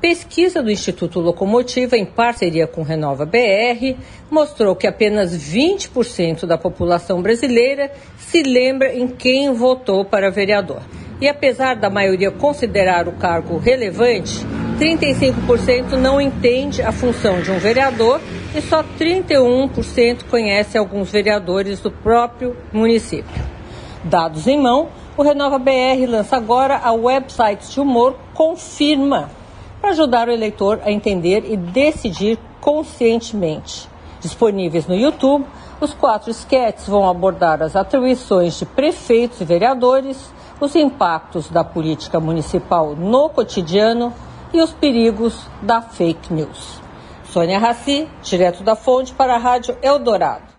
Pesquisa do Instituto Locomotiva, em parceria com Renova BR, mostrou que apenas 20% da população brasileira se lembra em quem votou para vereador. E apesar da maioria considerar o cargo relevante, 35% não entende a função de um vereador e só 31% conhece alguns vereadores do próprio município. Dados em mão, o Renova BR lança agora a website de humor Confirma para ajudar o eleitor a entender e decidir conscientemente. Disponíveis no YouTube, os quatro esquetes vão abordar as atribuições de prefeitos e vereadores, os impactos da política municipal no cotidiano e os perigos da fake news. Sônia Raci, direto da fonte para a Rádio Eldorado.